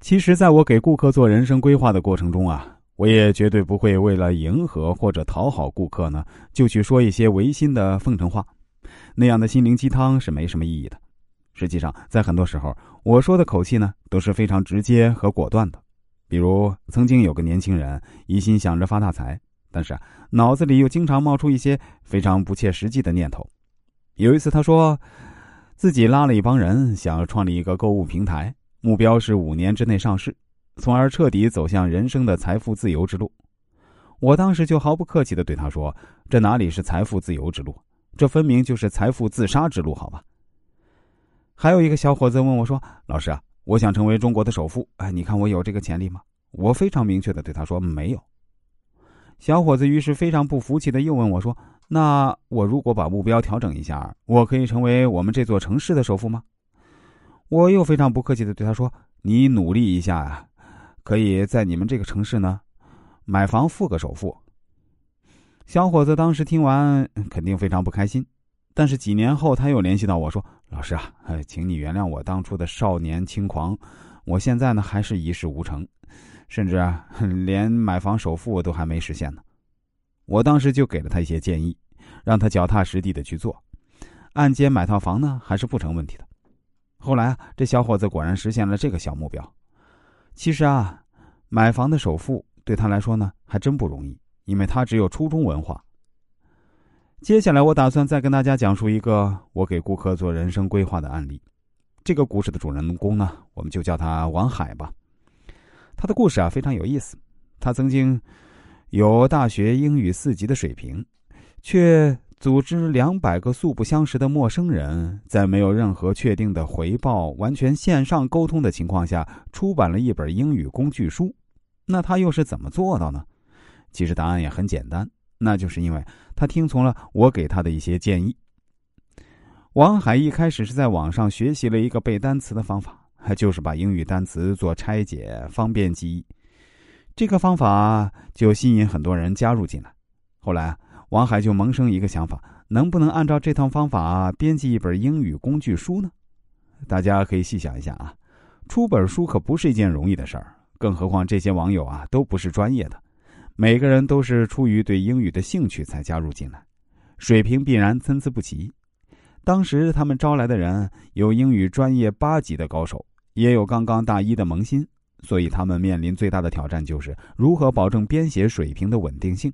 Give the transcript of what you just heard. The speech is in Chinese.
其实，在我给顾客做人生规划的过程中啊，我也绝对不会为了迎合或者讨好顾客呢，就去说一些违心的奉承话，那样的心灵鸡汤是没什么意义的。实际上，在很多时候，我说的口气呢都是非常直接和果断的。比如，曾经有个年轻人一心想着发大财，但是脑子里又经常冒出一些非常不切实际的念头。有一次，他说自己拉了一帮人，想要创立一个购物平台。目标是五年之内上市，从而彻底走向人生的财富自由之路。我当时就毫不客气的对他说：“这哪里是财富自由之路，这分明就是财富自杀之路，好吧？”还有一个小伙子问我说：“老师啊，我想成为中国的首富，哎，你看我有这个潜力吗？”我非常明确的对他说：“没有。”小伙子于是非常不服气的又问我说：“那我如果把目标调整一下，我可以成为我们这座城市的首富吗？”我又非常不客气的对他说：“你努力一下啊，可以在你们这个城市呢，买房付个首付。”小伙子当时听完肯定非常不开心，但是几年后他又联系到我说：“老师啊，请你原谅我当初的少年轻狂，我现在呢还是一事无成，甚至啊连买房首付都还没实现呢。”我当时就给了他一些建议，让他脚踏实地的去做，按揭买套房呢还是不成问题的。后来啊，这小伙子果然实现了这个小目标。其实啊，买房的首付对他来说呢，还真不容易，因为他只有初中文化。接下来，我打算再跟大家讲述一个我给顾客做人生规划的案例。这个故事的主人公呢，我们就叫他王海吧。他的故事啊非常有意思。他曾经有大学英语四级的水平，却。组织两百个素不相识的陌生人，在没有任何确定的回报、完全线上沟通的情况下，出版了一本英语工具书。那他又是怎么做到呢？其实答案也很简单，那就是因为他听从了我给他的一些建议。王海一开始是在网上学习了一个背单词的方法，就是把英语单词做拆解，方便记忆。这个方法就吸引很多人加入进来。后来。王海就萌生一个想法：能不能按照这套方法编辑一本英语工具书呢？大家可以细想一下啊，出本书可不是一件容易的事儿，更何况这些网友啊都不是专业的，每个人都是出于对英语的兴趣才加入进来，水平必然参差不齐。当时他们招来的人有英语专业八级的高手，也有刚刚大一的萌新，所以他们面临最大的挑战就是如何保证编写水平的稳定性。